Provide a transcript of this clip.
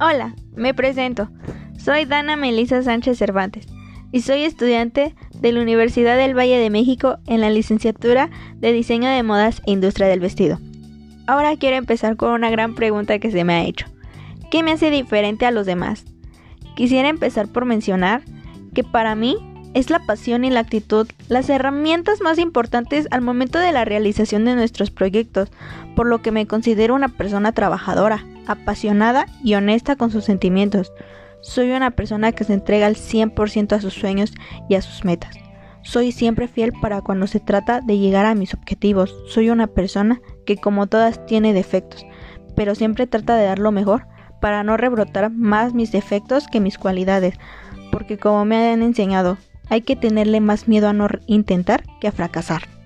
Hola, me presento. Soy Dana Melisa Sánchez Cervantes y soy estudiante de la Universidad del Valle de México en la licenciatura de Diseño de Modas e Industria del Vestido. Ahora quiero empezar con una gran pregunta que se me ha hecho. ¿Qué me hace diferente a los demás? Quisiera empezar por mencionar que para mí es la pasión y la actitud las herramientas más importantes al momento de la realización de nuestros proyectos, por lo que me considero una persona trabajadora, apasionada y honesta con sus sentimientos. Soy una persona que se entrega al 100% a sus sueños y a sus metas. Soy siempre fiel para cuando se trata de llegar a mis objetivos. Soy una persona que como todas tiene defectos, pero siempre trata de dar lo mejor para no rebrotar más mis defectos que mis cualidades, porque como me han enseñado, hay que tenerle más miedo a no intentar que a fracasar.